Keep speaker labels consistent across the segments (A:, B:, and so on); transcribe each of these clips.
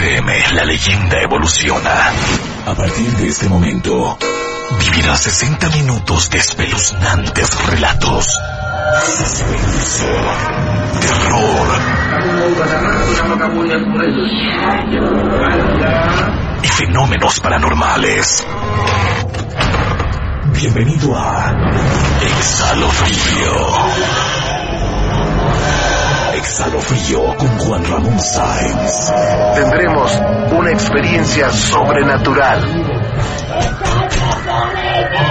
A: La leyenda evoluciona. A partir de este momento, vivirás 60 minutos de espeluznantes relatos. Suspenso, terror y fenómenos paranormales. Bienvenido a Exhalofrío. Exhalofrío con Juan Ramón Sáenz.
B: Tendremos una experiencia sobrenatural.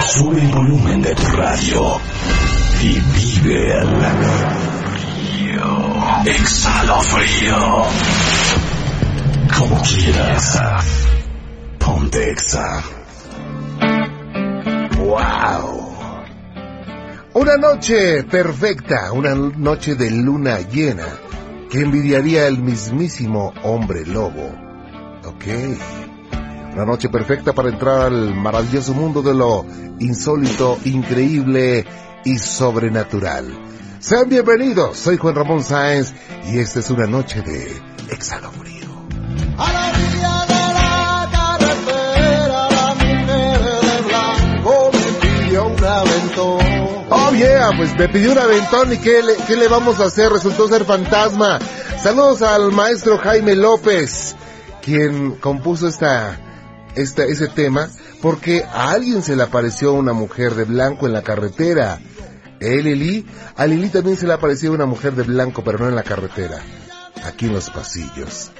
A: Sube el volumen de tu radio y vive el frío. Exhalofrío. Como quieras. Ponte Exa.
C: ¡Wow! Una noche perfecta, una noche de luna llena, que envidiaría el mismísimo hombre lobo. Ok. Una noche perfecta para entrar al maravilloso mundo de lo insólito, increíble y sobrenatural. Sean bienvenidos, soy Juan Ramón Sáenz y esta es una noche de exhalofrío. Pues me pidió un aventón y ¿qué le, qué le vamos a hacer? Resultó ser fantasma. Saludos al maestro Jaime López, quien compuso esta, esta, ese tema, porque a alguien se le apareció una mujer de blanco en la carretera. ¿Eh, Lili? A Lili también se le apareció una mujer de blanco, pero no en la carretera, aquí en los pasillos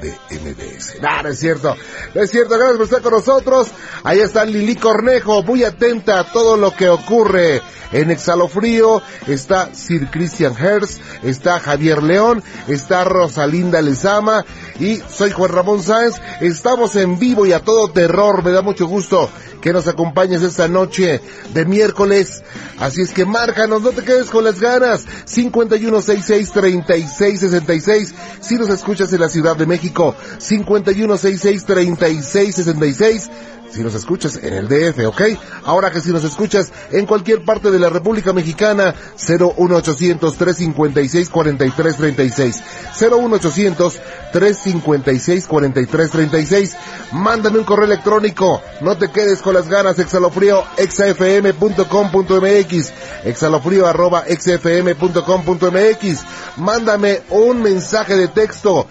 C: de MBS. No, no es cierto, no es cierto, gracias por estar con nosotros. Ahí está Lili Cornejo, muy atenta a todo lo que ocurre en Exhalofrío. Está Sir Christian Hertz, está Javier León, está Rosalinda Lezama y soy Juan Ramón Sáenz. Estamos en vivo y a todo terror, me da mucho gusto que nos acompañes esta noche de miércoles. Así es que márcanos, no te quedes con las ganas. 5166-3666. Si nos escuchas en la Ciudad de México, 5166-3666. Si nos escuchas en el DF, ¿ok? Ahora que si nos escuchas en cualquier parte de la República Mexicana, 01800-356-4336. 01800-356-4336. Mándame un correo electrónico. No te quedes con las ganas. Exhalofrío, exafm.com.mx. Exhalofrío, arroba, exafm.com.mx. Mándame un mensaje de texto.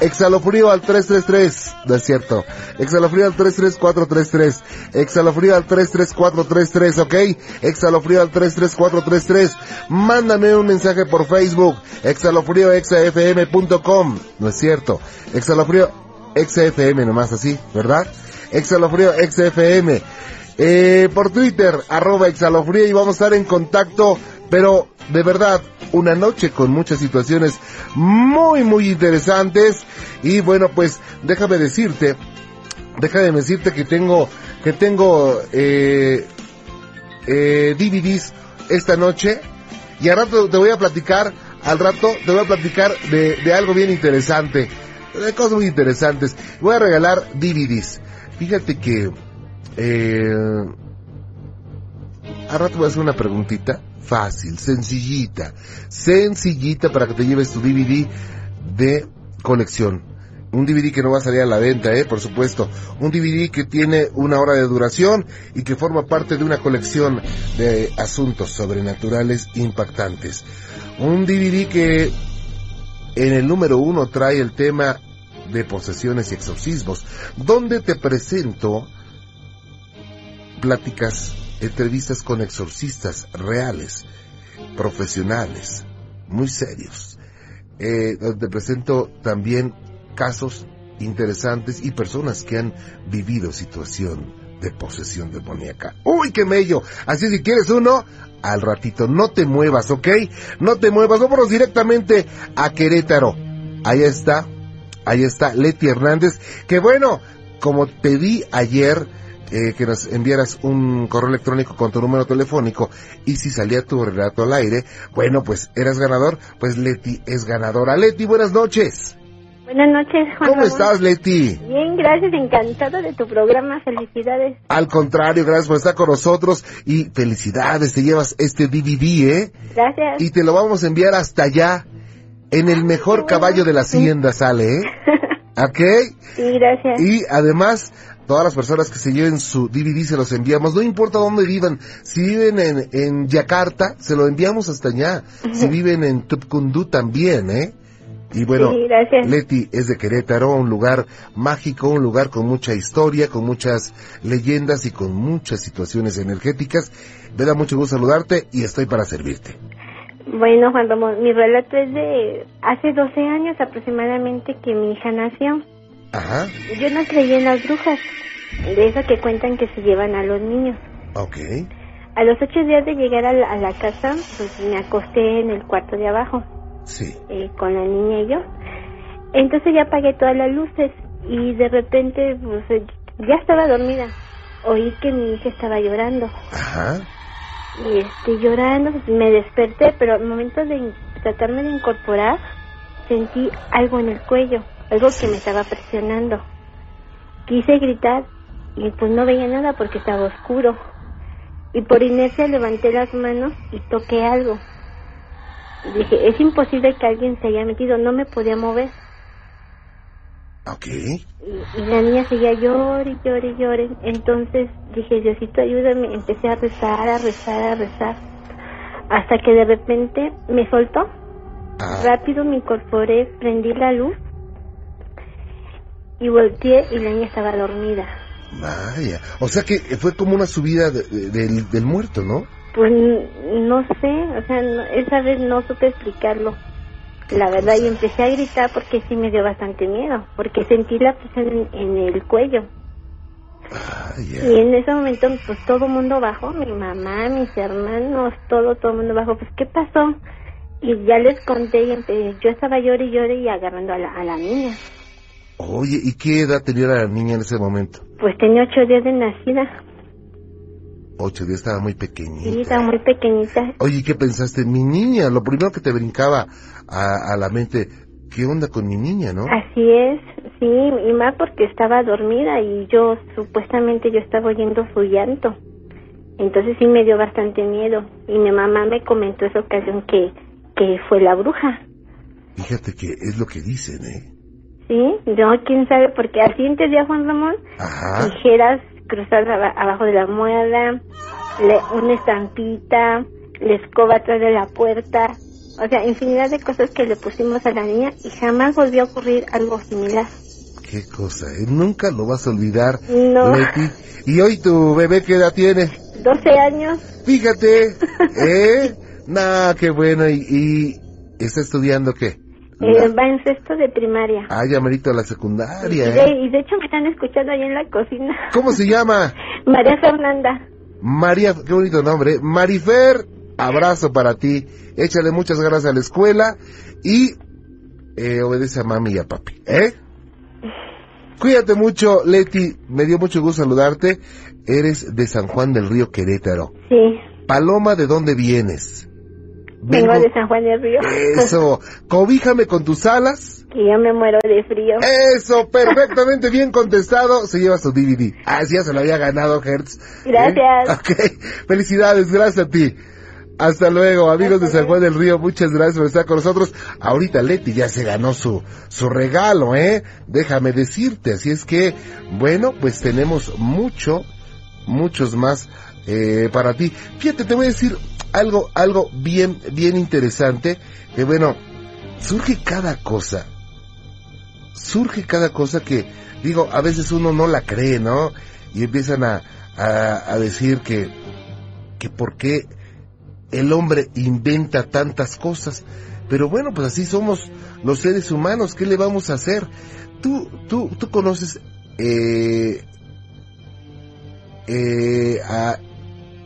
C: Exhalofrío al 333, no es cierto. Exhalofrío al 33433. Exhalofrío al 33433, ¿ok? Exhalofrío al 33433. Mándame un mensaje por Facebook. Exhalofrío exafm.com, no es cierto. Exhalofrío exafm nomás así, ¿verdad? Exhalofrío exafm. Eh, por Twitter, arroba exhalofrío y vamos a estar en contacto, pero de verdad, una noche con muchas situaciones muy, muy interesantes. Y bueno, pues déjame decirte, déjame decirte que tengo, que tengo, eh, eh, DVDs esta noche. Y al rato te voy a platicar, al rato te voy a platicar de, de algo bien interesante, de cosas muy interesantes. Voy a regalar DVDs. Fíjate que, eh, al rato voy a hacer una preguntita fácil, sencillita, sencillita para que te lleves tu DVD de colección. Un DVD que no va a salir a la venta, eh, por supuesto. Un DVD que tiene una hora de duración y que forma parte de una colección de asuntos sobrenaturales impactantes. Un DVD que en el número uno trae el tema de posesiones y exorcismos, donde te presento pláticas entrevistas con exorcistas reales, profesionales, muy serios. Eh, donde presento también casos interesantes y personas que han vivido situación de posesión demoníaca. ¡Uy, qué mello! Así si quieres uno, al ratito, no te muevas, ¿ok? No te muevas, vámonos directamente a Querétaro. Ahí está, ahí está Leti Hernández, que bueno, como te di ayer, eh, que nos enviaras un correo electrónico con tu número telefónico y si salía tu relato al aire, bueno, pues eras ganador, pues Leti es ganadora. Leti, buenas noches.
D: Buenas noches, Juan
C: ¿Cómo
D: Ramón.
C: estás, Leti?
D: Bien, gracias, encantado de tu programa, felicidades.
C: Al contrario, gracias por estar con nosotros y felicidades, te llevas este DVD, ¿eh?
D: Gracias.
C: Y te lo vamos a enviar hasta allá. En el mejor caballo de la hacienda sale, ¿eh? ¿Ok?
E: Sí, gracias.
C: Y además, todas las personas que se lleven su DVD se los enviamos, no importa dónde vivan, si viven en, en Yakarta, se lo enviamos hasta allá, si viven en Tupcundú también, ¿eh? Y bueno,
E: Sí.
C: Leti es de Querétaro, un lugar mágico, un lugar con mucha historia, con muchas leyendas y con muchas situaciones energéticas. Me da mucho gusto saludarte y estoy para servirte.
E: Bueno, Juan Ramón, mi relato es de hace 12 años aproximadamente que mi hija nació.
C: Ajá,
E: Yo no creía en las brujas, de eso que cuentan que se llevan a los niños.
C: ok,
E: A los ocho días de llegar a la, a la casa, pues me acosté en el cuarto de abajo.
C: Sí,
E: eh, con la niña y yo. Entonces ya apagué todas las luces y de repente pues eh, ya estaba dormida. Oí que mi hija estaba llorando.
C: Ajá,
E: y este llorando pues, me desperté, pero al momento de tratarme de incorporar sentí algo en el cuello, algo que me estaba presionando. Quise gritar y pues no veía nada porque estaba oscuro. Y por inercia levanté las manos y toqué algo. Dije, es imposible que alguien se haya metido, no me podía mover.
C: ok,
E: Y, y la niña seguía llore, y llore, y llore. Entonces dije, Diosito, ayúdame. Empecé a rezar, a rezar, a rezar. Hasta que de repente me soltó.
C: ah,
E: Rápido me incorporé, prendí la luz y volteé y la niña estaba dormida.
C: vaya. O sea que fue como una subida de- de- del, del muerto, ¿no?
E: Pues no sé, o sea, no- esa vez no supe explicarlo. La verdad, y empecé a gritar porque sí me dio bastante miedo, porque sentí la presión en, en el cuello.
C: Vaya.
E: Y en ese momento, pues todo el mundo bajó, mi mamá, mis hermanos, todo, todo el mundo bajó. Pues, ¿qué pasó? Y ya les conté y yo estaba llore y llore y agarrando a la, a la niña.
C: Oye, ¿y qué edad tenía la niña en ese momento?
E: Pues tenía ocho días de nacida.
C: Ocho días, estaba muy
E: Sí,
C: pequeñita.
E: estaba muy pequeñita.
C: Oye, ¿qué pensaste? Mi niña, lo primero que te brincaba a, a la mente, ¿qué onda con mi niña, no?
E: Así es, sí, y más porque estaba dormida y yo supuestamente yo estaba oyendo su llanto. Entonces sí me dio bastante miedo y mi mamá me comentó esa ocasión que, que fue la bruja.
C: Fíjate que es lo que dicen, ¿eh?
E: Sí, no, quién sabe, porque al siguiente día Juan Ramón,
C: Ajá.
E: tijeras cruzadas aba- abajo de la almohada, le- una estampita, la escoba atrás de la puerta, o sea, infinidad de cosas que le pusimos a la niña y jamás volvió a ocurrir algo similar.
C: Qué cosa, ¿eh? Nunca lo vas a olvidar,
E: No.
C: Leti. ¿Y hoy tu bebé qué edad tiene?
E: 12 años,
C: Fíjate, ¿eh? Nah, qué bueno. ¿Y, y está estudiando qué?
E: Eh, va en sexto de primaria.
C: Ah, ya merito a la
E: y,
C: secundaria,
E: de,
C: ¿eh?
E: y de hecho me están escuchando ahí en la cocina.
C: ¿Cómo se llama?
E: María Fernanda.
C: María, qué bonito nombre. Marifer, abrazo para ti. Échale muchas ganas a la escuela y eh, obedece a mami y a papi, ¿eh? Cuídate mucho, Leti. Me dio mucho gusto saludarte. Eres de San Juan del Río Querétaro.
E: Sí,
C: Paloma, ¿de dónde vienes?
E: Vengo de San Juan del Río.
C: Eso, cobíjame con tus alas.
E: que yo me muero de frío.
C: Eso, perfectamente bien contestado. Se lleva su DVD. Ah, sí, ya se lo había ganado, Hertz.
E: Gracias.
C: ¿Eh? Ok, felicidades, gracias a ti. Hasta luego, amigos de San Juan del Río, muchas gracias por estar con nosotros. Ahorita Leti ya se ganó su, su regalo, ¿eh? Déjame decirte, así es que, bueno, pues tenemos mucho, muchos más eh, para ti. Fíjate, te voy a decir algo, algo bien, bien interesante, que bueno, surge cada cosa, surge cada cosa que, digo, a veces uno no la cree, ¿no? Y empiezan a, a, a decir que, que por qué el hombre inventa tantas cosas. Pero bueno, pues así somos los seres humanos, ¿qué le vamos a hacer? Tú, tú, tú conoces eh, eh, a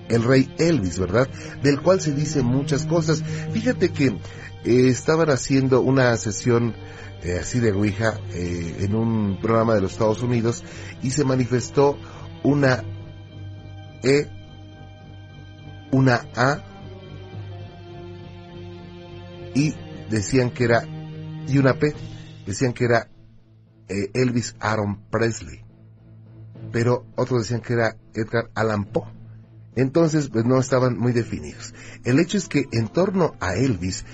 C: el rey Elvis, ¿verdad? Del cual se dicen muchas cosas. Fíjate que eh, estaban haciendo una sesión eh, así de Ouija eh, en un programa de los Estados Unidos y se manifestó una E, una A y decían que era, y una P, decían que era Elvis Aaron Presley, pero otros decían que era Edgar Allan Poe. Entonces, pues no estaban muy definidos. El hecho es que en torno a Elvis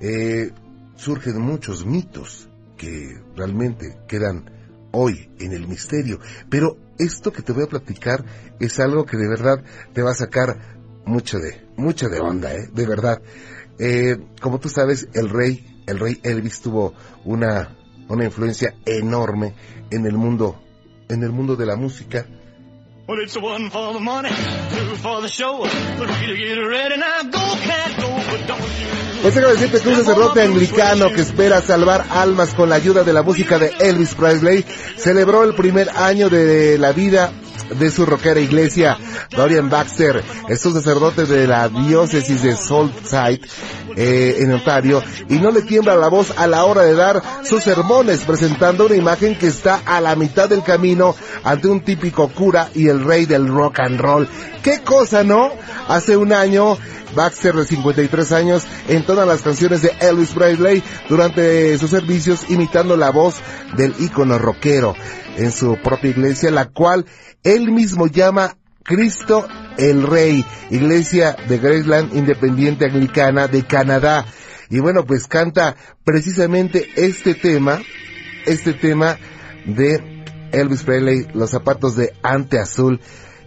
C: eh, surgen muchos mitos que realmente quedan hoy en el misterio. Pero esto que te voy a platicar es algo que de verdad te va a sacar mucho de, mucho de onda, ¿eh? De verdad. Eh, como tú sabes, el rey, el rey Elvis tuvo una, una influencia enorme en el mundo, en el mundo de la música.
F: Well, it's one for the money, two for the show. Three to get ready now. Go, cat, go, but don't you.
C: Déjame decirte que un sacerdote anglicano que espera salvar almas con la ayuda de la música de Elvis Presley celebró el primer año de la vida de su rockera iglesia, Dorian Baxter. Es un sacerdote de la diócesis de Salt Side, eh, en Ontario, y no le tiembla la voz a la hora de dar sus sermones, presentando una imagen que está a la mitad del camino ante un típico cura y el rey del rock and roll. ¿Qué cosa, no? Hace un año, Baxter, de 53 años, entona las canciones de Elvis Presley durante sus servicios, imitando la voz del ícono rockero en su propia iglesia, la cual él mismo llama Cristo el Rey, iglesia de Graceland Independiente Anglicana de Canadá. Y bueno, pues canta precisamente este tema, este tema de Elvis Presley, los zapatos de ante azul,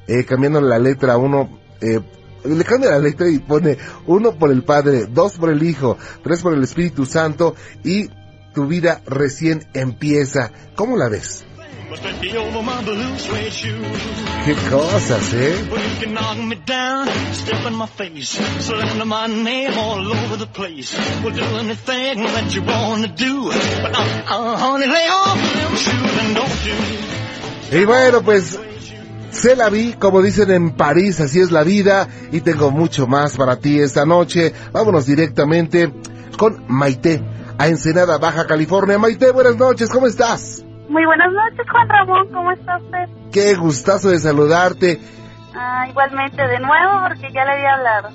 C: eh, cambiando la letra uno, eh, le cambia la letra y pone uno por el Padre, dos por el Hijo, tres por el Espíritu Santo y tu vida recién empieza. ¿Cómo la ves?
F: Shoes.
C: Qué cosas, ¿eh?
F: You.
C: Y bueno, pues se la vi, como dicen en París, así es la vida, y tengo mucho más para ti esta noche. Vámonos directamente con Maite, a Ensenada, Baja California. Maite, buenas noches, ¿cómo estás?
G: Muy buenas noches, Juan Ramón, ¿cómo está usted?
C: Qué gustazo de saludarte.
G: Ah, igualmente, de nuevo, porque ya le había hablado.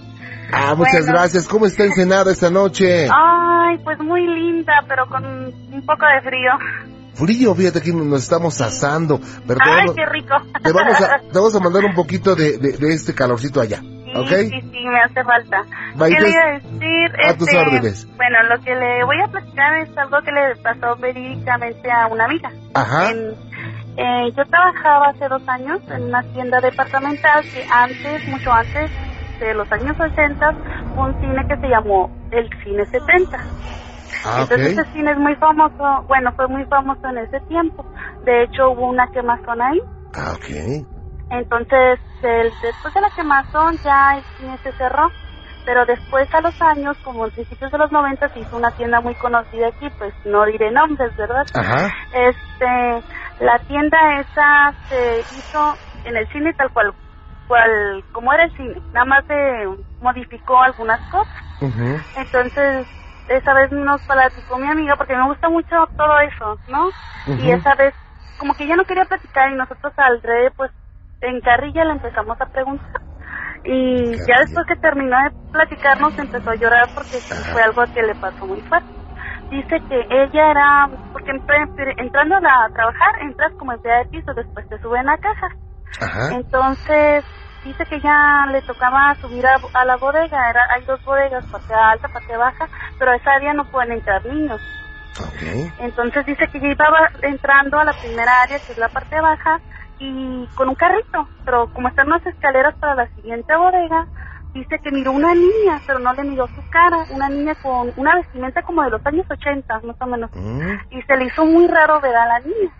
C: Ah, muchas
G: Bueno.
C: gracias. ¿Cómo está Ensenada esta noche?
G: Ay, pues muy linda, pero con un poco de frío.
C: Frío, fíjate que nos estamos asando. Pero te
G: Ay,
C: vamos,
G: qué rico.
C: te vamos a, te vamos a mandar un poquito de, de, de este calorcito allá,
G: Sí,
C: ¿ok?
G: sí, sí, me hace falta. ¿Qué le iba a decir?
C: a tus
G: Este,
C: órdenes.
G: Bueno, lo que le voy a platicar es algo que le pasó verídicamente a una amiga.
C: Ajá.
G: En- eh, yo trabajaba hace dos años en una tienda departamental que antes, mucho antes de los años 80, fue un cine que se llamó el Cine 70.
C: Ah.
G: Entonces ese cine es muy famoso, bueno, fue muy famoso en ese tiempo. De hecho hubo una quemazón ahí.
C: Ah, ok.
G: Entonces, el- después de la quemazón ya el cine se cerró. Pero después a los años, como en principios de los 90, se hizo una tienda muy conocida aquí, pues no diré nombres, ¿verdad?
C: Ajá.
G: Este, la tienda esa se hizo en el cine tal cual, cual como era el cine, nada más se modificó algunas cosas.
C: Ujú.
G: Entonces, esa vez nos platicó mi amiga, porque me gusta mucho todo eso, ¿no? Y esa vez, como que ella no quería platicar y nosotros al revés, pues, en carrilla le empezamos a preguntar. Y ya después que terminó de platicarnos empezó a llorar porque fue algo que le pasó muy fuerte. Dice que ella era, porque entrando a trabajar, entras como empleada de piso, después te suben a caja.
C: Ajá.
G: Entonces, dice que ya le tocaba subir a, a la bodega. Era, hay dos bodegas, parte alta, parte baja, pero esa área no pueden entrar niños. Entonces dice que ya iba entrando a la primera área, que es la parte baja, y con un carrito. Pero como están las escaleras para la siguiente bodega, dice que miró una niña, pero no le miró su cara. Una niña con una vestimenta como de los años 80, más o menos
C: Mm.
G: y se le hizo muy raro ver a la niña.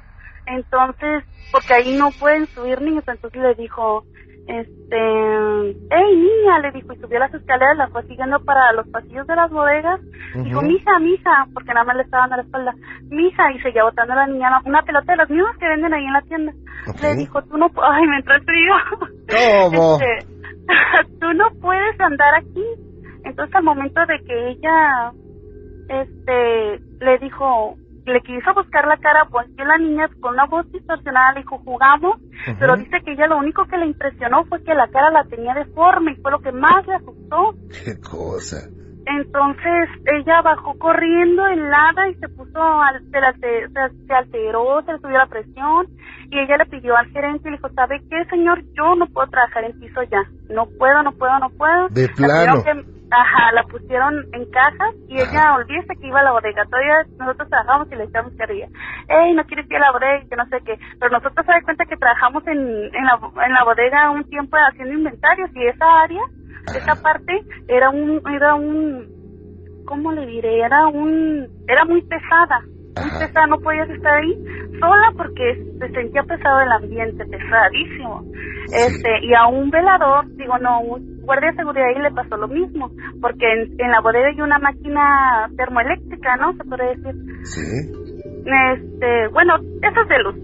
G: Entonces, porque ahí no pueden subir niños, entonces le dijo, este, hey niña, le dijo, y subió las escaleras, la fue siguiendo para los pasillos de las bodegas, dijo,
C: Ujú.
G: mija, mija, porque nada más le estaban a la espalda, mija, y seguía botando a la niña una- pelota de las mismas que venden ahí en la tienda. Le dijo, tú no, ay, me entró el frío.
C: ¿Cómo?
G: Este, tú no puedes andar aquí. Entonces al momento de que ella, este, le dijo, le quiso buscar la cara, volteó la niña con una voz distorsionada, le dijo, jugamos, pero dice que ella lo único que le impresionó fue que la cara la tenía deforme y fue lo que más le asustó.
C: Qué cosa.
G: Entonces ella bajó corriendo helada y se puso, al, se, la- se, se- alteró, se le subió la presión y ella le pidió al gerente y le dijo, ¿sabe qué señor? Yo no puedo trabajar en piso ya, no puedo, no puedo, no puedo.
C: De
G: La
C: plano.
G: que- Ajá, la pusieron en cajas y ella, olvídese que iba a la bodega. Todavía nosotros trabajamos y le echamos carrilla. Ey, no quieres ir a la bodega, que no sé qué. Pero nosotros se da cuenta que trabajamos en, en, la, en la bodega un tiempo haciendo inventarios y esa área, esa parte, era un, era un, ¿cómo le diré? Era un, era muy pesada. Muy pesada, no podías estar ahí sola porque se sentía pesado el ambiente, pesadísimo. Este, y a un velador, digo, no, un guardia de seguridad ahí le pasó lo mismo, porque en, en la bodega hay una máquina termoeléctrica, ¿no? Se puede decir.
C: Sí.
G: Este, bueno, eso es de luz,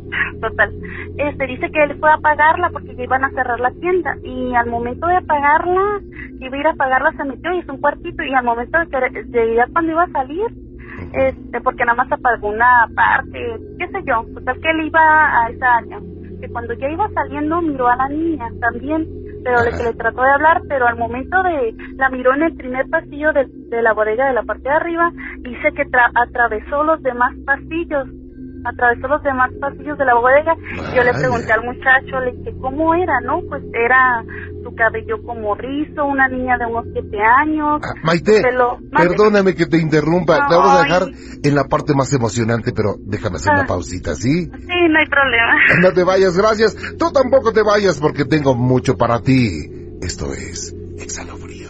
G: total. Este, dice que él fue a apagarla porque ya iban a cerrar la tienda y al momento de apagarla, iba a ir a apagarla, se metió y hizo un cuartito y al momento de que de ya cuando iba a salir, este, porque nada más apagó una parte, qué sé yo, total que él iba a esa área, que cuando ya iba saliendo miró a la niña también, pero le, que le trató de hablar, pero al momento de, la miró en el primer pasillo de, de la bodega de la parte de arriba, dice que tra- atravesó los demás pasillos, atravesó los demás pasillos de la bodega, yo le pregunté al muchacho, le dije, ¿cómo era, no? Pues era su cabello como rizo, una niña de unos siete años,
C: Ah, Maite, perdóname que te interrumpa. Te vamos a dejar en la parte más emocionante, pero déjame hacer una
G: Ah.
C: pausita, ¿sí?
G: Sí, no hay problema.
C: No te vayas, gracias. Tú tampoco te vayas porque tengo mucho para ti. Esto es Exhalofrío.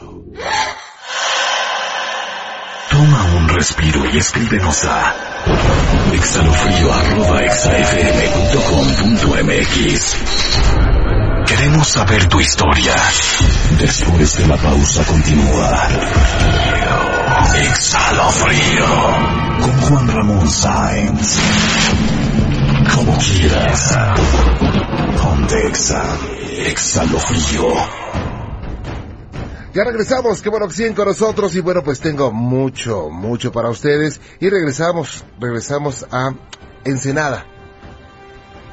A: Toma un respiro y escríbenos a exhalofrío.exafm.com.mx. Queremos saber tu historia. Después de la pausa continúa. Exhalofrío. Con Juan Ramón Sáenz. Como quieras. Ponte Exa. Exhalofrío.
C: Ya regresamos, qué bueno que siguen con nosotros y bueno, pues tengo mucho, mucho para ustedes y regresamos, regresamos a Ensenada.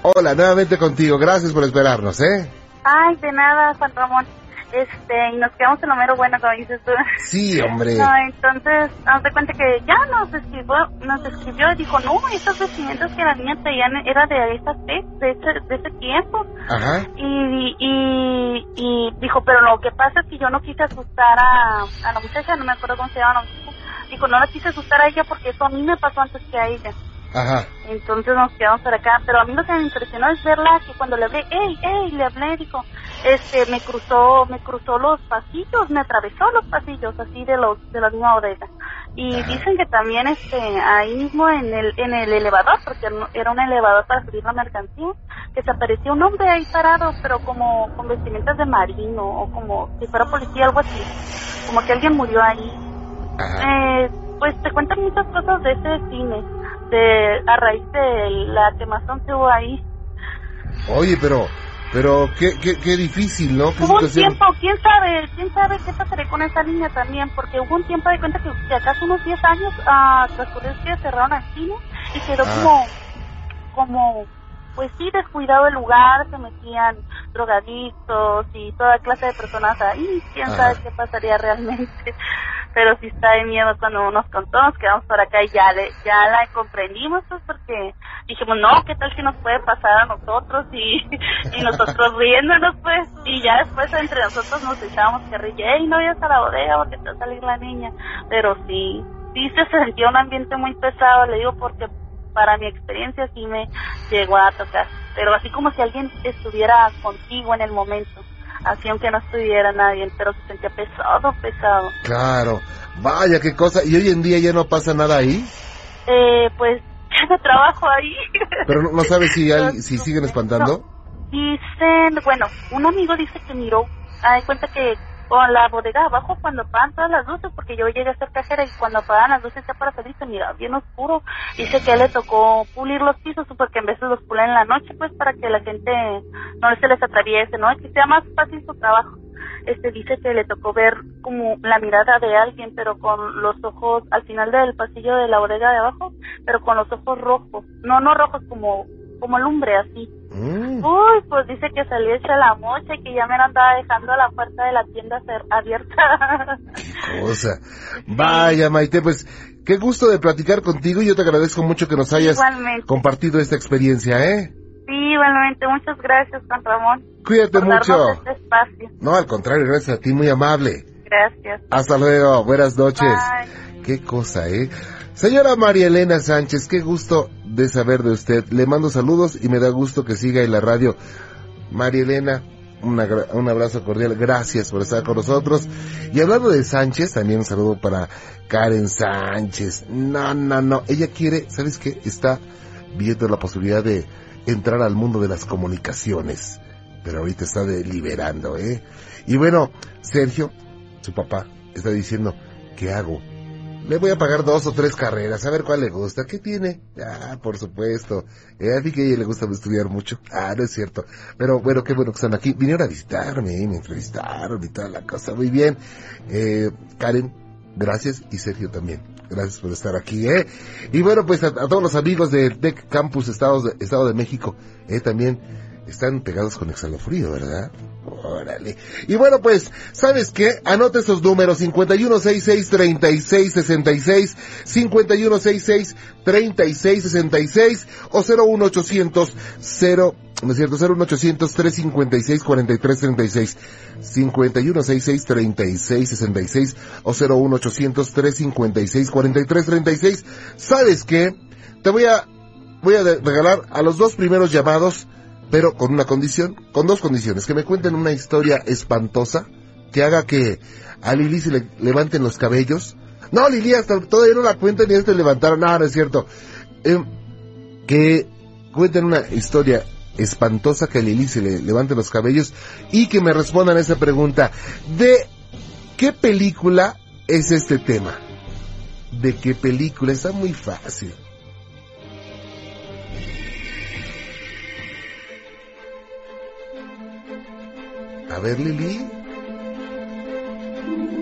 C: Hola, nuevamente contigo, gracias por esperarnos, ¿eh?
G: Ay, de nada, Juan Ramón. Este, y nos quedamos en lo mero bueno, como dices tú.
C: Sí, hombre.
G: No, entonces, haz de cuenta que ya nos escribió, nos escribió y dijo, no, estos vestimentos que la niña traía era de esa fe, de ese, de ese tiempo.
C: Ajá.
G: Y, y, y dijo, pero lo que pasa es que yo no quise asustar a, a la muchacha, no me acuerdo cómo se llama la muchacha. Dijo, no la quise asustar a ella porque eso a mí me pasó antes que a ella.
C: Ajá.
G: Entonces nos quedamos por acá, pero a mí lo que me impresionó es verla que cuando le hablé, ey, ey, le hablé, dijo, este, me cruzó, me cruzó los pasillos, me atravesó los pasillos, así de los, de la misma bodega. Y dicen que también, este, ahí mismo en el, en el elevador, porque era un elevador para subir la mercancía, que se apareció un hombre ahí parado, pero como con vestimentas de marino, o como si fuera policía, algo así, como que alguien murió ahí.
C: Ajá.
G: Eh, pues te cuentan muchas cosas de ese cine, de a raíz de la quemazón que hubo ahí.
C: Oye, pero, pero qué, qué, qué difícil, ¿no? ¿Qué
G: Hubo un
C: situación?
G: tiempo, quién sabe, quién sabe qué pasaría con esa niña también, porque hubo un tiempo de cuenta que, que acaso unos 10 años ah, transcurrió que cerraron el cine y quedó
C: Ah.
G: como, como, pues sí, descuidado el lugar, se metían drogadictos y toda clase de personas ahí, quién
C: Ajá.
G: sabe qué pasaría realmente. Pero sí está de miedo cuando nos contó, nos quedamos por acá y ya, le, ya la comprendimos, pues porque dijimos, no, ¿qué tal si nos puede pasar a nosotros? Y, y nosotros riéndonos, pues, y ya después entre nosotros nos echábamos carrilla, ey, no vayas a la bodega porque te va a salir la niña. Pero sí, sí se sentía un ambiente muy pesado, le digo, porque para mi experiencia sí me llegó a tocar. Pero así como si alguien estuviera contigo en el momento, así aunque no estuviera nadie, pero se sentía pesado, pesado.
C: Claro. Vaya, qué cosa. ¿Y hoy en día ya no pasa nada ahí?
G: Eh, pues ya no trabajo ahí.
C: Pero no, no sabes si, hay, si siguen espantando.
G: Dicen, bueno, un amigo dice que miró, hay cuenta que con la bodega abajo cuando apagan todas las luces, porque yo llegué a ser cajera y cuando apagan las luces ya para salir se mira bien oscuro. Dice que le tocó pulir los pisos porque en veces los pulen en la noche, pues para que la gente no se les atraviese, ¿no? Que sea más fácil su trabajo. Este dice que le tocó ver como la mirada de alguien, pero con los ojos al final del pasillo de la bodega de abajo, pero con los ojos rojos, no no rojos como como lumbre así.
C: Mm.
G: Uy, pues dice que salió hecha la mocha y que ya me lo andaba dejando la puerta de la tienda ser abierta.
C: cosa. Vaya, Maite, pues qué gusto de platicar contigo y yo te agradezco mucho que nos hayas
G: Igualmente.
C: compartido esta experiencia, ¿eh?
G: Sí, igualmente. Muchas gracias, Juan Ramón.
C: Cuídate
G: por
C: mucho.
G: este espacio.
C: No, al contrario, gracias a ti, muy amable.
G: Gracias.
C: Hasta luego, buenas noches.
G: Bye.
C: Qué cosa, ¿eh? Señora María Elena Sánchez, qué gusto de saber de usted. Le mando saludos y me da gusto que siga en la radio. María Elena, una un abrazo cordial. Gracias por estar con nosotros. Y hablando de Sánchez, también un saludo para Karen Sánchez. No, no, no. Ella quiere, ¿sabes qué? Está viendo la posibilidad de entrar al mundo de las comunicaciones. Pero ahorita está deliberando, ¿eh? Y bueno, Sergio, su papá, está diciendo, ¿qué hago? Le voy a pagar dos o tres carreras, a ver cuál le gusta. ¿Qué tiene? Ah, por supuesto. Eh, a que a ella le gusta estudiar mucho. Ah, no es cierto. Pero bueno, qué bueno que están aquí. Vinieron a visitarme me entrevistaron y toda la cosa. Muy bien. Eh, Karen, gracias. Y Sergio también. Gracias por estar aquí, ¿eh? Y bueno, pues a, todos los amigos del TEC Campus Estados Estado de México, ¿eh? También están pegados con Exhalofrío, ¿verdad? Órale. Y bueno, pues, ¿sabes qué? Anota estos números, 5166-3666, 5166-3666, o 01800 0, no es cierto, 01800 356 4336, 5166-3666, o 01800 356 4336. ¿Sabes qué? Te voy a, voy a regalar a los dos primeros llamados pero con una condición, con dos condiciones, que me cuenten una historia espantosa, que haga que a Lili se le levanten los cabellos. No, Lili, hasta todavía no la cuentan ni te levantaron, no, no es cierto. Eh, que cuenten una historia espantosa que a Lili se le levanten los cabellos y que me respondan esa pregunta. ¿De qué película es este tema? ¿De qué película? Está muy fácil. A ver, Lili.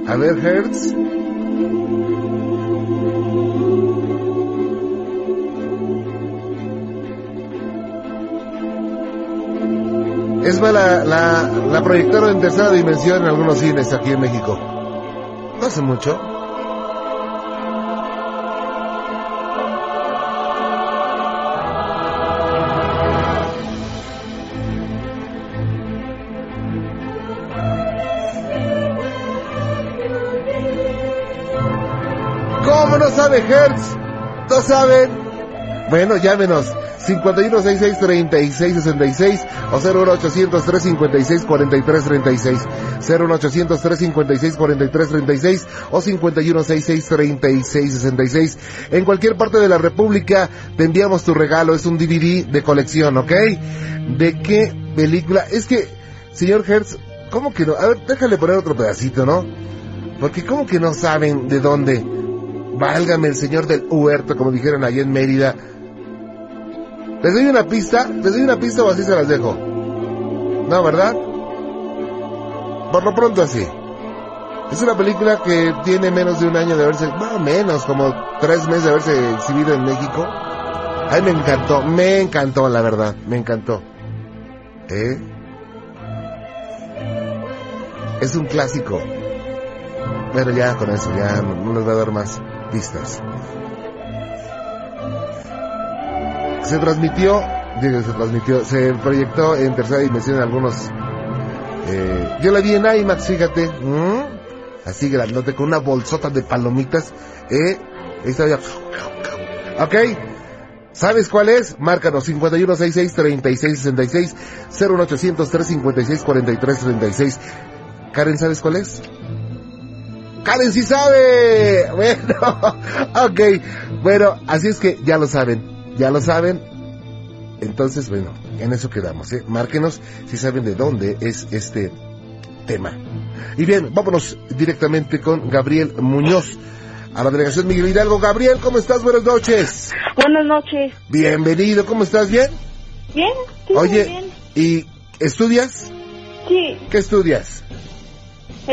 C: A ver, Hertz. Es más, la, la, la proyectaron en tercera dimensión en algunos cines aquí en México. No hace mucho. ¿Cómo no sabe Hertz? ¿No saben? Bueno, llámenos. 5166-3666 o 01800-356-4336. 01800-356-4336 o 5166-3666. En cualquier parte de la República te enviamos tu regalo. Es un DVD de colección, ¿ok? ¿De qué película? Es que, señor Hertz, ¿cómo que no? A ver, déjale poner otro pedacito, ¿no? Porque ¿cómo que no saben de dónde? Válgame el señor del huerto, como dijeron allá en Mérida. ¿Les doy una pista? ¿Les doy una pista o así se las dejo? No, ¿verdad? Por lo pronto así. Es una película que tiene menos de un año de haberse, no menos, como tres meses de haberse exhibido en México. Ay, me encantó, me encantó, la verdad, me encantó. ¿Eh? Es un clásico. Pero ya con eso, ya no, no les voy a dar más Se transmitió, digo, se transmitió, se proyectó en tercera dimensión en algunos. eh, yo la vi en IMAX, fíjate. Así grandote, con una bolsota de palomitas. ¿eh? Ok. ¿Sabes cuál es? Márcanos 5166-3666, 01800-356-4336. Karen, ¿sabes cuál es? Karen sí sabe. Bueno, ok. Bueno, así es que ya lo saben. Ya lo saben. Entonces, bueno, en eso quedamos. ¿eh? Márquenos si saben de dónde es este tema. Y bien, vámonos directamente con Gabriel Muñoz a la delegación Miguel Hidalgo. Gabriel, ¿cómo estás? Buenas noches.
H: Buenas noches.
C: Bienvenido, ¿cómo estás? ¿Bien?
H: Bien, sí, muy
C: Oye,
H: bien.
C: ¿y estudias?
H: Sí,
C: ¿Qué estudias?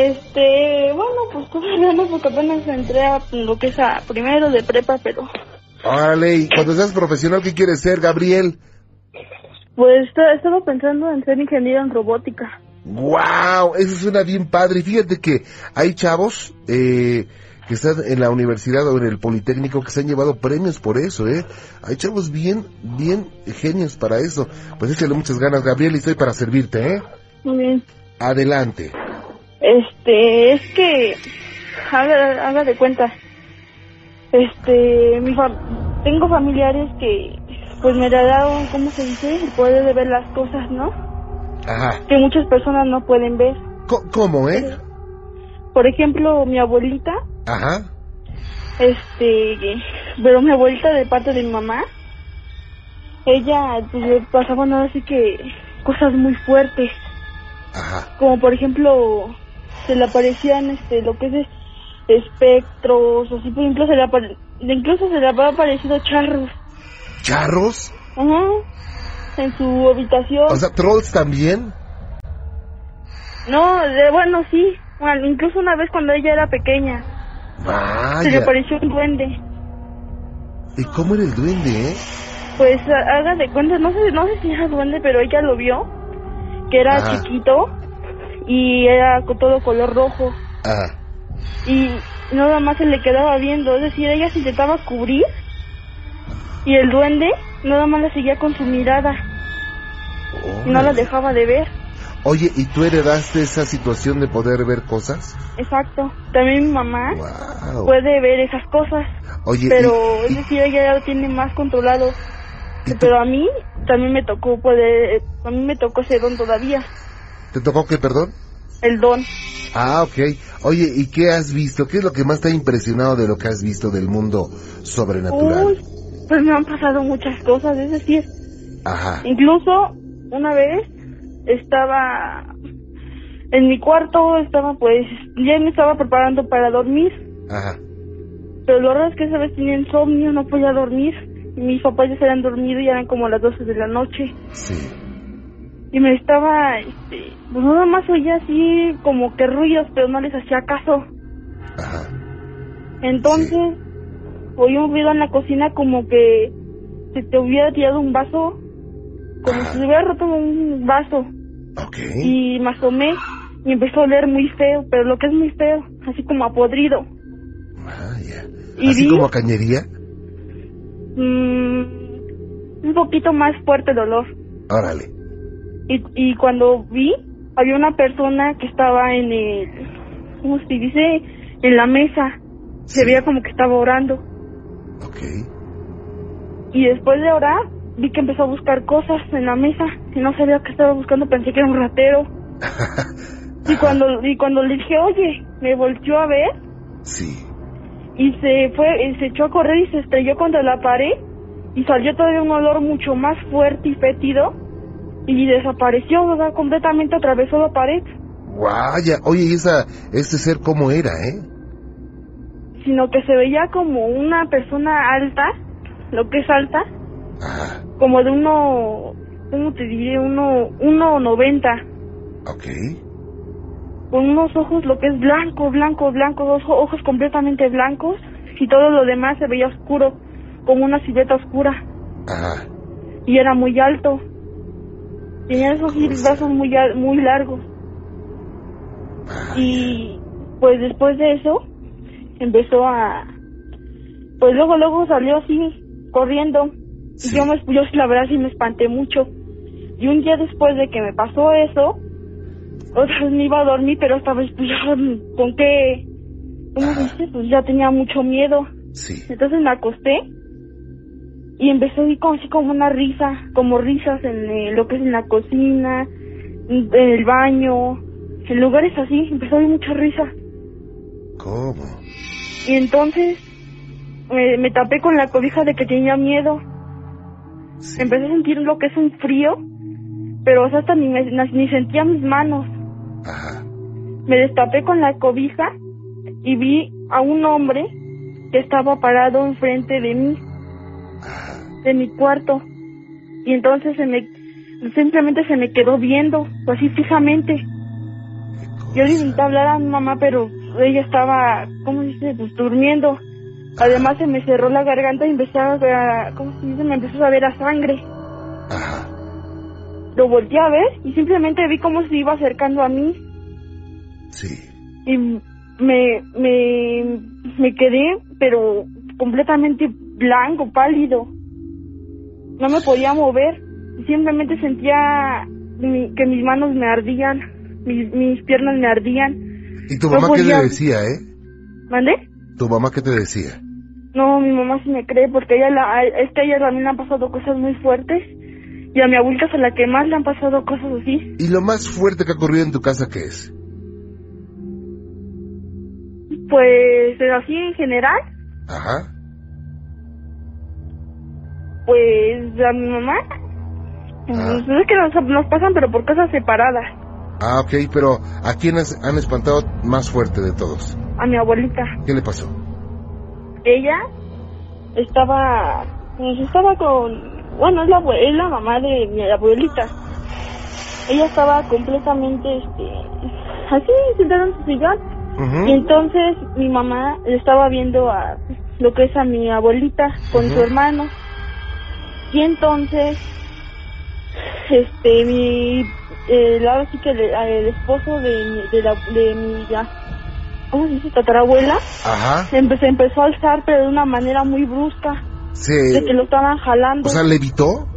H: Este, bueno, pues todavía no, porque apenas entré a lo que es a primero de prepa, pero
C: Órale, y cuando seas profesional, ¿qué quieres ser, Gabriel?
H: pues est- estaba pensando en ser ingeniero en robótica.
C: ¡Wow! Eso suena bien padre. Y fíjate que hay chavos eh, que están en la universidad o en el Politécnico que se han llevado premios por eso, ¿eh? Hay chavos bien, bien genios para eso. Pues échale muchas ganas, Gabriel, y estoy para servirte, ¿eh?
H: Muy bien.
C: Adelante.
H: Este, es que, haga, haga de cuenta, este, mi fa- tengo familiares que, pues me dieron, ¿cómo se dice? El poder de ver las cosas, ¿no?
C: Ajá.
H: Que muchas personas no pueden ver.
C: ¿Cómo, eh?
H: Por ejemplo, mi abuelita,
C: Ajá.
H: este, pero mi abuelita de parte de mi mamá, ella, pues le pasaban ahora sí que cosas muy fuertes.
C: Ajá.
H: como por ejemplo se le aparecían este lo que es es- espectros así por ejemplo se le apare- incluso se le había aparecido charros
C: ¿Charros?
H: Ajá, en su habitación
C: O sea, trolls también.
H: no de, bueno sí bueno, incluso una vez cuando ella era pequeña se le apareció un duende
C: ¿Y cómo era el duende, eh?
H: pues ha- haga de cuenta no sé no sé si era duende pero ella lo vio que era
C: Ajá.
H: chiquito y era todo color rojo
C: Ajá.
H: y nada más se le quedaba viendo, es decir, ella se intentaba cubrir y el duende nada más la seguía con su mirada y no la dejaba de ver.
C: Oye, ¿y tú heredaste esa situación de poder ver cosas?
H: Exacto. También mi mamá
C: Wow.
H: puede ver esas cosas,
C: Oye,
H: pero
C: y-
H: es decir, ella ya lo tiene más controlado. Pero a mí también me tocó poder, a mí me tocó ese don todavía,
C: ¿te tocó qué, perdón?
H: el don.
C: Ah, ok. Oye, ¿y qué has visto? ¿Qué es lo que más te ha impresionado de lo que has visto del mundo sobrenatural?
H: Uy, pues me han pasado muchas cosas, es decir,
C: Ajá.
H: Incluso una vez estaba en mi cuarto, estaba pues, ya me estaba preparando para dormir,
C: Ajá.
H: pero lo raro es que esa vez tenía insomnio, no podía dormir. Y mis papás ya se habían dormido y eran como las 12 de la noche.
C: Sí.
H: Y me estaba, este, pues nada más oía así como que ruidos, pero no les hacía caso.
C: Ajá.
H: Entonces, oí un ruido en la cocina como que se te hubiera tirado un vaso, como
C: Ajá.
H: si se hubiera roto un vaso.
C: Ok.
H: y me asomé y empezó a oler muy feo, pero lo que es muy feo, así como a podrido.
C: Vaya.
H: ¿Y
C: ¿Así
H: vi?
C: como a cañería?
H: Mm, un poquito más fuerte el olor.
C: Órale.
H: Y, y cuando vi, había una persona que estaba en el, ¿cómo se dice? En la mesa. Se veía como que estaba orando.
C: Ok.
H: Y después de orar, vi que empezó a buscar cosas en la mesa. Y no sabía qué estaba buscando, pensé que era un ratero. Y cuando, y cuando le dije, oye, me volteó a ver
C: Sí.
H: y se fue, y se echó a correr y se estrelló contra la pared y salió todavía un olor mucho más fuerte y fétido y desapareció, ¿verdad? Completamente atravesó la pared,
C: Vaya. Oye, ¿y esa, ese ser cómo era, eh?
H: sino que se veía como una persona alta, lo que es alta,
C: Ajá.
H: como de uno, ¿cómo te diré? Uno, uno noventa,
C: Ok.
H: con unos ojos, lo que es blanco, blanco, blanco, dos ojos completamente blancos y todo lo demás se veía oscuro, como una silueta oscura.
C: Ajá.
H: y era muy alto. Tenía esos brazos muy, muy largos. Y pues después de eso empezó a... Pues luego, luego salió así, corriendo.
C: Sí.
H: Y yo, me, yo la verdad sí me espanté mucho. Y un día después de que me pasó eso, otra vez me iba a dormir, pero esta vez pues ya, con qué... ¿Cómo se dice? Pues ya tenía mucho miedo.
C: Sí.
H: Entonces me acosté y empecé a como así como una risa, como risas en eh, lo que es en la cocina, en el baño, en lugares así, empecé a oír mucha risa.
C: ¿Cómo?
H: Y entonces me, me tapé con la cobija de que tenía miedo.
C: Sí.
H: Empecé a sentir lo que es un frío, pero o sea, hasta ni, me- ni sentía mis manos.
C: Ajá.
H: Me destapé con la cobija y vi a un hombre que estaba parado enfrente de mí. De mi cuarto. Y entonces se me simplemente se me quedó viendo así fijamente. Yo le intenté hablar a mi mamá pero ella estaba cómo se dice pues durmiendo. Además se me cerró la garganta y empezó a cómo se dice me empezó a ver a sangre.
C: Ajá.
H: lo volteé a ver y simplemente vi cómo se iba acercando a mí.
C: Sí.
H: y me me me quedé pero completamente blanco pálido no me podía mover simplemente sentía mi- que mis manos me ardían mis, mis piernas me ardían
C: ¿Y tu
H: No
C: mamá qué le
H: podía-
C: decía, eh?
H: ¿Mandé?
C: ¿Tu mamá qué te decía?
H: No, mi mamá sí me cree porque ella la, es que a ella también le han pasado cosas muy fuertes y a mi abuelita es a la que más le han pasado cosas así.
C: ¿Y lo más fuerte que ha ocurrido en tu casa qué es?
H: Pues así en general,
C: Ajá.
H: Pues a mi mamá, pues,
C: Ah.
H: es que nos, nos pasan pero por cosas separadas.
C: Ah, ok, pero ¿a quién has- han espantado más fuerte de todos?
H: A mi abuelita,
C: ¿Qué le pasó?
H: ella estaba, pues estaba con, bueno es la, es la mamá de mi abuelita. Ella estaba completamente, este, así sentada en su sillón. Y entonces mi mamá le estaba viendo a lo que es a mi abuelita con su hermano. Y entonces, este, mi, eh, ahora sí que le- a- el esposo de mi, de, la, de mi, ya, ¿cómo se dice? Tatarabuela,
C: Ajá.
H: empezó, empezó a alzar, pero de una manera muy brusca, de que
C: Se...
H: lo estaban jalando.
C: O sea, ¿levitó?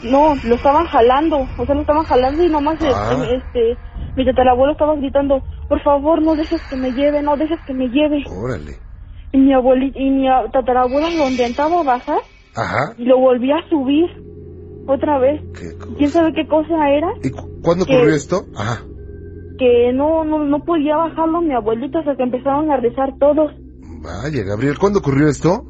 H: No, lo estaban jalando, o sea, lo estaban jalando y nomás
C: Ah.
H: este, mi tatarabuelo estaba gritando, por favor, no dejes que me lleve, no dejes que me lleve.
C: Órale.
H: Y mi abuelita, y mi a- tatarabuela lo intentaba bajar
C: Ajá.
H: y lo volvía a subir otra vez.
C: ¿Qué co-
H: ¿Quién sabe qué cosa era?
C: ¿Y cu- cuándo
H: ¿Qué?
C: ocurrió esto? Ajá.
H: Que no, no, no podía bajarlo mi abuelita hasta que empezaron a rezar todos.
C: Vaya, Gabriel, ¿cuándo ocurrió esto?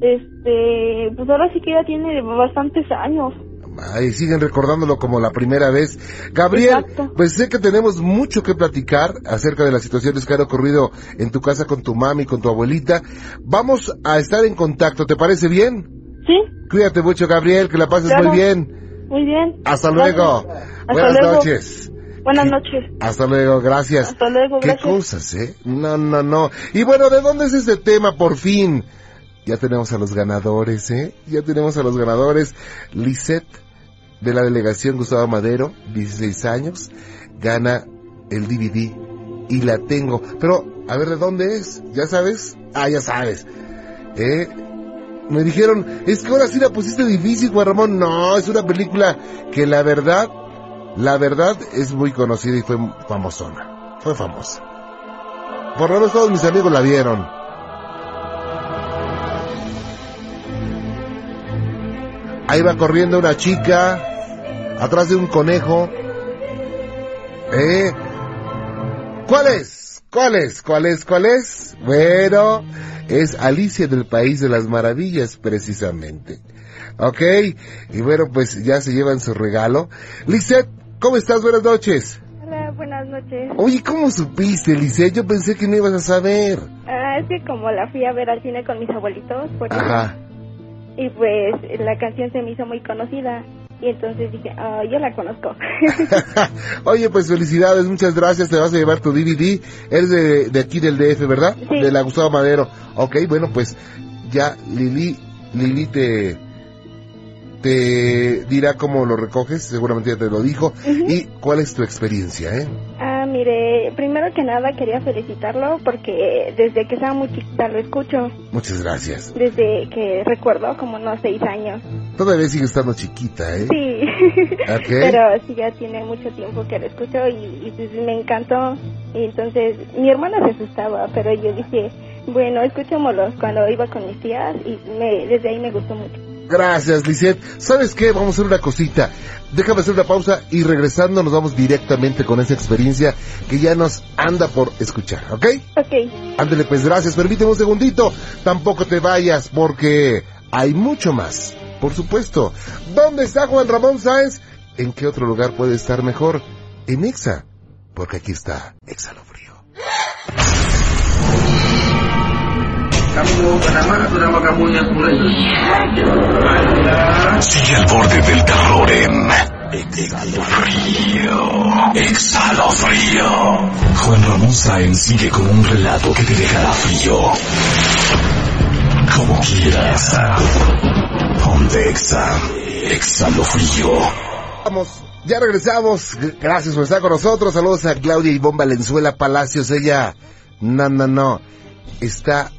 H: Este, pues ahora sí que ya tiene bastantes años.
C: Ay, siguen recordándolo como la primera vez. Gabriel,
H: Exacto.
C: pues sé que tenemos mucho que platicar acerca de las situaciones que han ocurrido en tu casa con tu mami, con tu abuelita. Vamos a estar en contacto, ¿te parece bien?
H: ¿Sí?
C: Cuídate mucho, Gabriel, que la pases
H: Claro.
C: muy bien.
H: Muy bien.
C: Hasta luego.
H: Hasta
C: Buenas
H: luego.
C: noches.
H: Buenas noches.
C: Hasta luego, gracias.
H: Hasta luego,
C: Qué
H: gracias.
C: cosas, ¿eh? No, no, no. Y bueno, ¿de dónde es este tema por fin? Ya tenemos a los ganadores, ¿eh? Ya tenemos a los ganadores. Lisette, de la delegación Gustavo Madero, 16 años, gana el DVD y la tengo. Pero, a ver, ¿de dónde es? ¿Ya sabes? Ah, ya sabes. ¿Eh? Me dijeron, es que ahora sí la pusiste difícil, Juan Ramón. No, es una película que la verdad, la verdad es muy conocida y fue famosona. Fue famosa. Por lo menos todos mis amigos la vieron. Ahí va corriendo una chica, atrás de un conejo. ¿Eh? ¿Cuál es? ¿Cuál es? ¿Cuál es? ¿Cuál es? Bueno, es Alicia del País de las Maravillas, precisamente. ¿Ok? Y bueno, pues ya se llevan su regalo. Lisette, ¿cómo estás? Buenas noches.
D: Hola, buenas noches.
C: Oye, ¿cómo supiste, Lisette? Yo pensé que no ibas a saber.
D: Ah, es que como la fui a ver al cine con mis abuelitos, por eso,
C: Ajá.
D: Y pues la canción se me hizo muy conocida. Y entonces dije, ah, yo la conozco.
C: Oye, pues felicidades, muchas gracias. Te vas a llevar tu DVD. Eres de, de aquí del DF, ¿verdad?
D: Sí.
C: De la Gustavo Madero. Ok, bueno, pues ya Lili, Lili te, te dirá cómo lo recoges. Seguramente ya te lo dijo. ¿Y cuál es tu experiencia, eh?
D: ah, mire, primero que nada quería felicitarlo porque desde que estaba muy chiquita lo escucho.
C: Muchas gracias.
D: Desde que recuerdo, como unos seis años.
C: Todavía sigue estando chiquita, ¿eh?
D: Sí.
C: Ok.
D: Pero sí, ya tiene mucho tiempo que lo escucho y, y pues me encantó. Y entonces mi hermana se asustaba, pero yo dije, bueno, escuchémoslos cuando iba con mis tías y me, desde ahí me gustó mucho.
C: Gracias, Lisette. ¿Sabes qué? Vamos a hacer una cosita. Déjame hacer una pausa y regresando nos vamos directamente con esa experiencia que ya nos anda por escuchar, ¿ok?
D: Ok.
C: Ándale, pues gracias. Permíteme un segundito. Tampoco te vayas porque hay mucho más. Por supuesto. ¿Dónde está Juan Ramón Sáenz? ¿En qué otro lugar puede estar mejor? En Exa. Porque aquí está Exa lo frío.
A: Sigue al borde del terror en Exhalofrío. Exhalofrío. Juan Ramón Sáenz sigue con un relato que te dejará frío. Como quieras. Ponte Exa. Exhalofrío.
C: Vamos, ya regresamos. Gracias por estar con nosotros. Saludos a Claudia Ivonne Valenzuela Palacios. Ella, no, no, no, está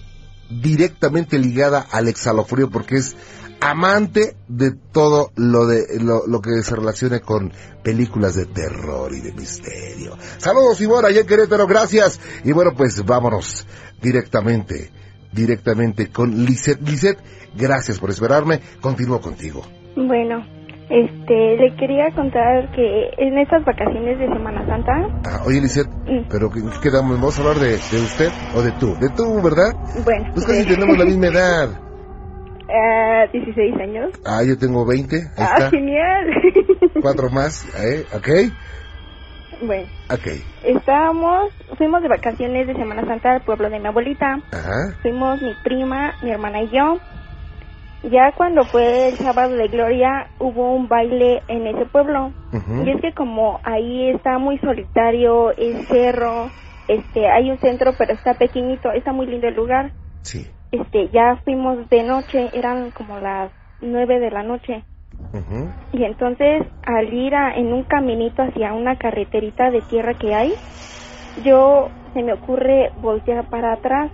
C: directamente ligada al exhalofrío porque es amante de todo lo de lo, lo que se relacione con películas de terror y de misterio. Saludos Ivonne, allá en Querétaro, gracias. Y bueno, pues vámonos directamente, directamente con Lisette. Lisette, gracias por esperarme. Continúo contigo.
D: Bueno, este, le quería contar que en estas vacaciones de Semana Santa,
C: Ah, oye, Lisette,
D: Mm.
C: pero ¿qué quedamos? ¿Vamos a hablar de, de usted o de tú? De tú, ¿verdad?
D: bueno,
C: Pues casi
D: de-
C: tenemos la misma edad.
D: ah, 16 años.
C: Ah, yo tengo 20. Ahí
D: Ah,
C: está.
D: genial.
C: Cuatro más, ¿eh? ¿Ok?
D: bueno,
C: Ok.
D: estábamos, fuimos de vacaciones de Semana Santa al pueblo de mi abuelita.
C: Ajá.
D: Fuimos mi prima, mi hermana y yo. Ya cuando fue el sábado de Gloria hubo un baile en ese pueblo. Y es que como ahí está muy solitario, es cerro, este, hay un centro pero está pequeñito, está muy lindo el lugar.
C: Sí.
D: Este, ya fuimos de noche, eran como las nueve de la noche. Y entonces al ir a- en un caminito hacia una carreterita de tierra que hay, yo se me ocurre voltear para atrás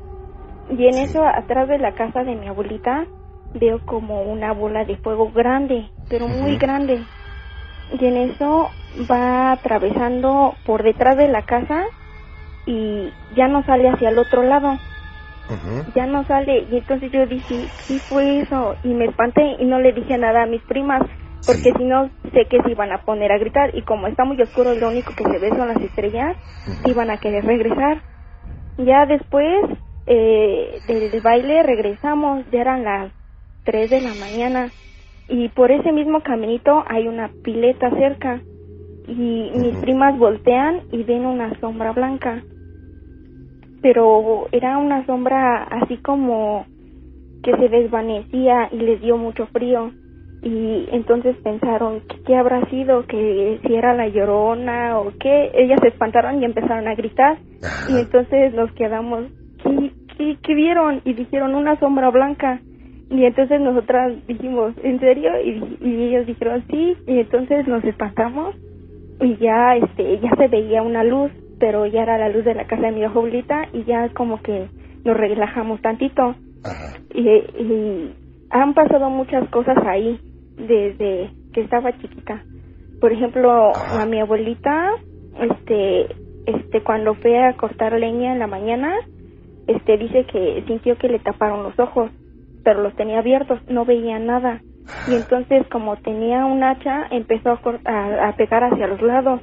D: y en
C: Sí.
D: eso atrás de la casa de mi abuelita veo como una bola de fuego grande, pero muy grande. Y en eso va atravesando por detrás de la casa y ya no sale hacia el otro lado. Ya no sale. Y entonces yo dije sí fue eso y me espanté y no le dije nada a mis primas porque
C: Sí.
D: si no sé que se iban a poner a gritar. Y como está muy oscuro lo único que se ve son las estrellas
C: Ujú.
D: iban a querer regresar. Ya después eh, del baile regresamos ya eran las 3 de la mañana y por ese mismo caminito hay una pileta cerca y mis primas voltean y ven una sombra blanca. Pero era una sombra así como que se desvanecía y les dio mucho frío. Y entonces pensaron que qué habrá sido que si era la llorona o qué ellas se espantaron y empezaron a gritar. Y entonces nos quedamos ¿qué, qué, qué vieron? y dijeron una sombra blanca y entonces nosotras dijimos ¿en serio? y, y ellos dijeron sí y entonces nos espantamos y ya este ya se veía una luz pero ya era la luz de la casa de mi abuelita y ya como que nos relajamos tantito
C: Ajá.
D: y, y han pasado muchas cosas ahí desde que estaba chiquita por ejemplo
C: Ajá.
D: a mi abuelita este este cuando fue a cortar leña en la mañana este dice que sintió que le taparon los ojos pero los tenía abiertos no veía nada y entonces como tenía un hacha empezó a, a, pegar hacia los lados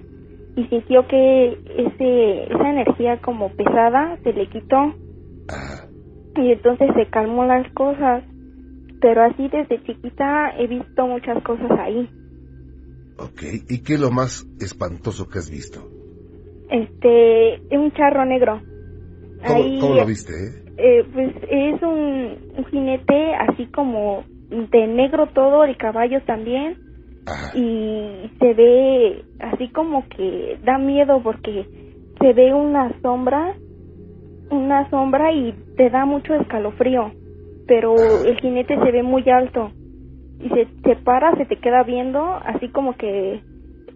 D: y sintió que ese esa energía como pesada se le quitó y entonces se calmó las cosas pero así desde chiquita he visto muchas cosas ahí
C: Ok. ¿Y qué es lo más espantoso que has visto?
D: este un charro negro
C: ¿Cómo,
D: Ahí,
C: cómo lo viste, eh?
D: Eh, pues es un, un jinete así como de negro todo el caballo también.
C: Ajá.
D: y se ve así como que da miedo porque se ve una sombra una sombra y te da mucho escalofrío. Pero el jinete se ve muy alto y se, se para se te queda viendo así como que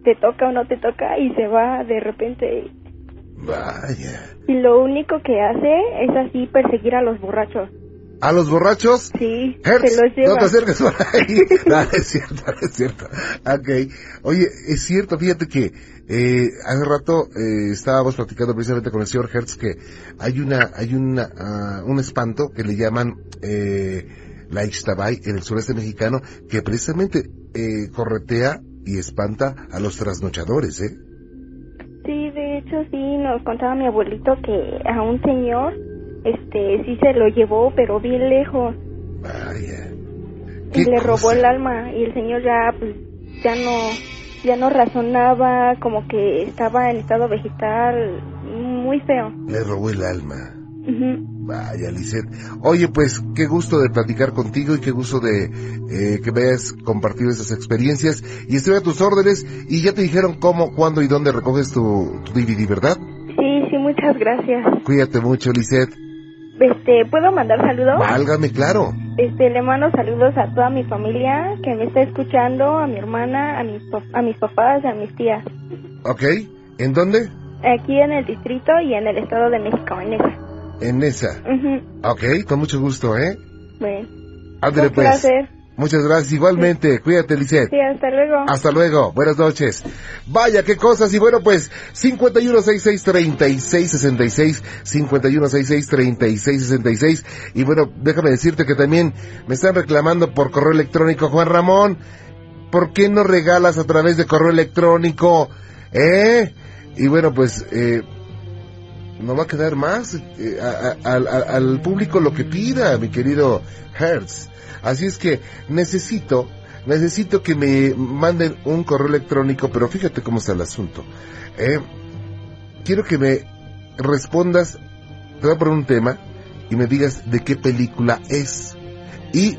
D: te toca o no te toca y se va de repente
C: Vaya.
D: y lo único que hace es así perseguir a los borrachos
C: ¿A los borrachos?
D: sí
C: Hertz,
D: se los lleva
C: no te acerques por ahí. No, es cierto, es cierto. Ok. Oye, es cierto, fíjate que eh, hace rato eh, estábamos platicando precisamente con el señor Hertz que hay una, hay una, ah, un espanto que le llaman eh, la Ixtabay en el sureste mexicano que precisamente eh, corretea y espanta a los trasnochadores, ¿eh?
D: Hecho sí nos contaba mi abuelito que a un señor, este, sí se lo llevó, pero bien lejos
C: Vaya.
D: y
C: ¿Qué
D: le robó
C: cosa?
D: el alma y el señor ya, pues, ya no, ya no razonaba, como que estaba en estado vegetal, muy feo.
C: Le robó el alma.
D: Ujú.
C: Vaya, Lisette. Oye, pues qué gusto de platicar contigo y qué gusto de eh, que me hayas compartido esas experiencias. Y estoy a tus órdenes y ya te dijeron cómo, cuándo y dónde recoges tu, tu DVD, ¿verdad?
D: Sí, sí, muchas gracias.
C: Cuídate mucho, Lisette.
D: Este, ¿puedo mandar saludos?
C: Válgame, claro.
D: Este, le mando saludos a toda mi familia que me está escuchando, a mi hermana, a mis, a mis papás y a mis tías.
C: ¿Ok? ¿En dónde?
D: Aquí en el distrito y en el estado de México, en esa.
C: En esa.
D: Ujú.
C: Ok, con mucho gusto, ¿eh?
D: Bueno,
C: Ándale
D: un
C: pues.
D: placer.
C: Muchas gracias, igualmente. Cuídate, Lisette.
I: Sí, hasta luego.
C: Hasta luego, buenas noches. Vaya, qué cosas. Y bueno, pues 5166-3666, 5166-3666. Y bueno, déjame decirte que también me están reclamando por correo electrónico, Juan Ramón. ¿Por qué no regalas a través de correo electrónico? ¿Eh? Y bueno, pues eh, no va a quedar más eh, al público lo que pida, mi querido Hertz. Así es que necesito, necesito que me manden un correo electrónico, pero fíjate cómo está el asunto. Eh, quiero que me respondas, te voy a poner un tema y me digas de qué película es. Y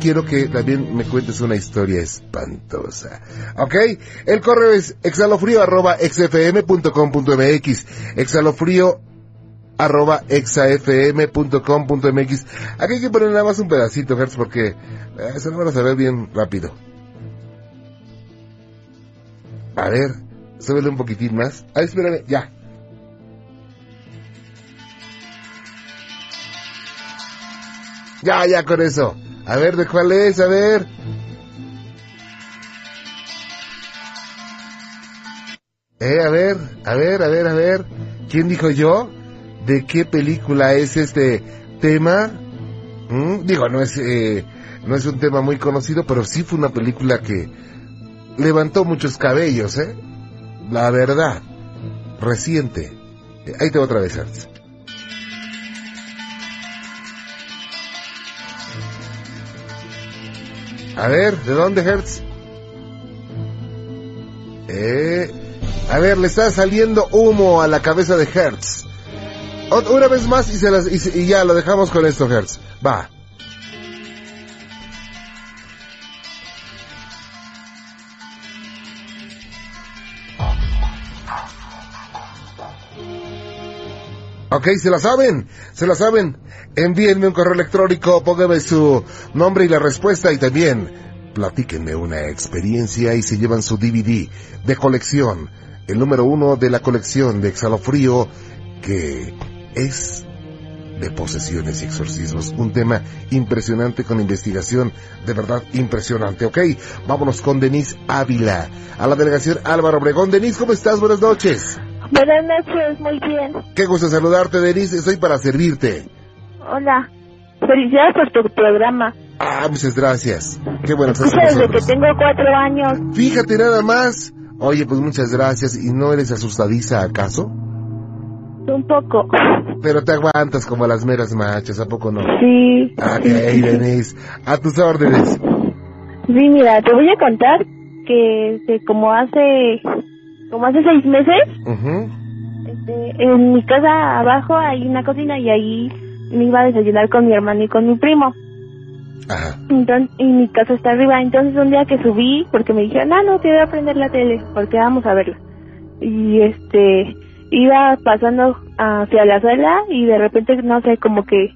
C: quiero que también me cuentes una historia espantosa. ¿Ok? El correo es exhalofrío arroba xfm.com.mx. Exhalofrío arroba exafm.com.mx. Aquí hay que poner nada más un pedacito, Hertz, porque eh, se lo van a saber bien rápido. A ver, súbele un poquitín más. Ah, espérame, ya. Ya, ya con eso. A ver, ¿de cuál es? A ver. Eh, a ver, a ver, a ver, a ver. ¿Quién dijo yo? ¿De qué película es este tema? ¿Mm? Digo, no es, eh, no es un tema muy conocido, pero sí fue una película que levantó muchos cabellos, ¿eh? La verdad. Reciente. Ahí te va otra vez, Hertz. A ver, ¿de dónde, Hertz? Eh, a ver, le está saliendo humo a la cabeza de Hertz. Una vez más y, se las, y ya lo dejamos con esto, Hertz. Va. Ok, se la saben, se la saben. Envíenme un correo electrónico, póngame su nombre y la respuesta y también platíquenme una experiencia y se llevan su DVD de colección, el número uno de la colección de Exhalofrío, que es de posesiones y exorcismos. Un tema impresionante con investigación de verdad impresionante. Ok, vámonos con Denise Ávila, a la delegación Álvaro Obregón. Denise, ¿cómo estás? Buenas noches.
I: Buenas noches, muy bien.
C: Qué gusto saludarte, Denise. Estoy para servirte.
I: Hola. Felicidades por tu programa.
C: Ah, muchas gracias. Qué bueno que estás
I: desde que tengo cuatro años.
C: Fíjate nada más. Oye, pues muchas gracias. ¿Y no eres asustadiza acaso?
I: Un poco.
C: Pero te aguantas como las meras machas, ¿a poco no?
I: Sí.
C: Ok,
I: sí.
C: Denise. A tus órdenes.
I: Sí, mira, te voy a contar que, que como hace como hace seis meses, este, en mi casa abajo hay una cocina y ahí me iba a desayunar con mi hermano y con mi primo.
C: Ajá.
I: Entonces, y mi casa está arriba. Entonces un día que subí, porque me dijeron, ah, no, te voy a prender la tele, porque vamos a verla. Y este, iba pasando hacia la sala y de repente, no sé, como que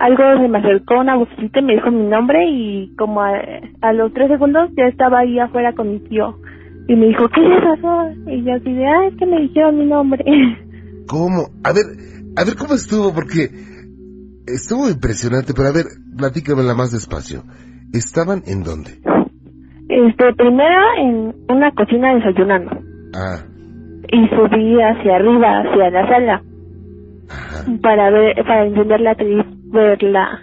I: algo se me acercó, una vocecita me dijo mi nombre y como a, a los tres segundos ya estaba ahí afuera con mi tío. Y me dijo, ¿qué le pasó? Y yo así de, ah, es que me dijeron mi nombre.
C: ¿Cómo? A ver, a ver cómo estuvo, porque estuvo impresionante, pero a ver, platícamela más despacio. ¿Estaban en dónde?
I: Este, primero en una cocina desayunando.
C: Ah,
I: y subí hacia arriba, hacia la sala,
C: ajá,
I: para ver, para encender la tele, ver la,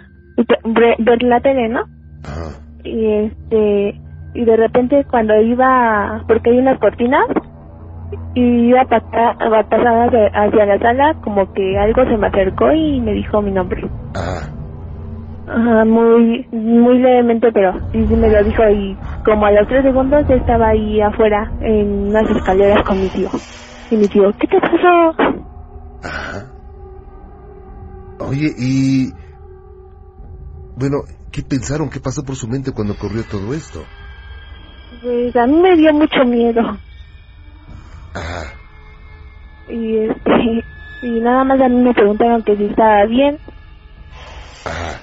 I: ver, la tele, ¿no?
C: ajá.
I: Y este, y de repente cuando iba, porque hay unas cortinas, y iba a pasar, a pasar hacia, la sala, como que algo se me acercó y me dijo mi nombre.
C: Ajá.
I: Ajá, muy, muy levemente, pero sí, sí me lo dijo y como a los tres segundos estaba ahí afuera en unas escaleras con mi tío. Y mi tío, ¿qué te pasó?
C: Ajá. Oye, y... Bueno, ¿qué pensaron? ¿Qué pasó por su mente cuando ocurrió todo esto?
I: Pues a mí me dio mucho miedo.
C: Ajá.
I: Y este, y nada más a mí me preguntaron que si estaba bien.
C: Ajá.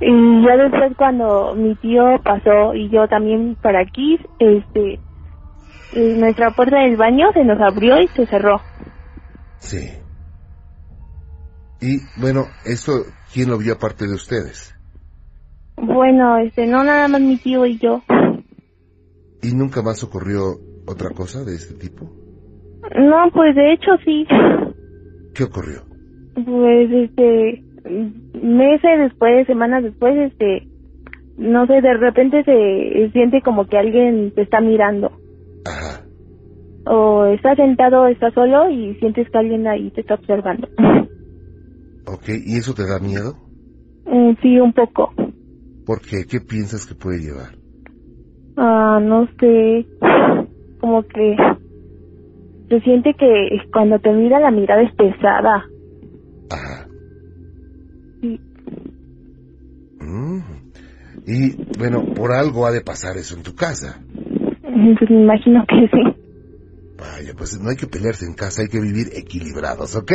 I: Y ya después cuando mi tío pasó y yo también para aquí, este, nuestra puerta del baño se nos abrió y se cerró.
C: Sí. Y bueno, esto, ¿quién lo vio aparte de ustedes?
H: Bueno, este, no nada más mi tío y yo.
C: ¿Y nunca más ocurrió otra cosa de este tipo?
H: No, pues de hecho sí.
C: ¿Qué ocurrió?
H: Pues este, meses después, semanas después, este, no sé, de repente se siente como que alguien te está mirando.
C: Ajá.
H: O estás sentado, estás solo y sientes que alguien ahí te está observando.
C: Ok, ¿y eso te da miedo?
H: Mm, Sí, un poco.
C: ¿Por qué? ¿Qué piensas que puede llevar?
H: Ah, no sé, como que se siente que cuando te mira la mirada es pesada.
C: Ajá.
H: Sí.
C: Mm. Y bueno, por algo ha de pasar eso en tu casa.
H: Pues me imagino que sí.
C: Vaya, pues no hay que pelearse en casa, hay que vivir equilibrados, ¿ok?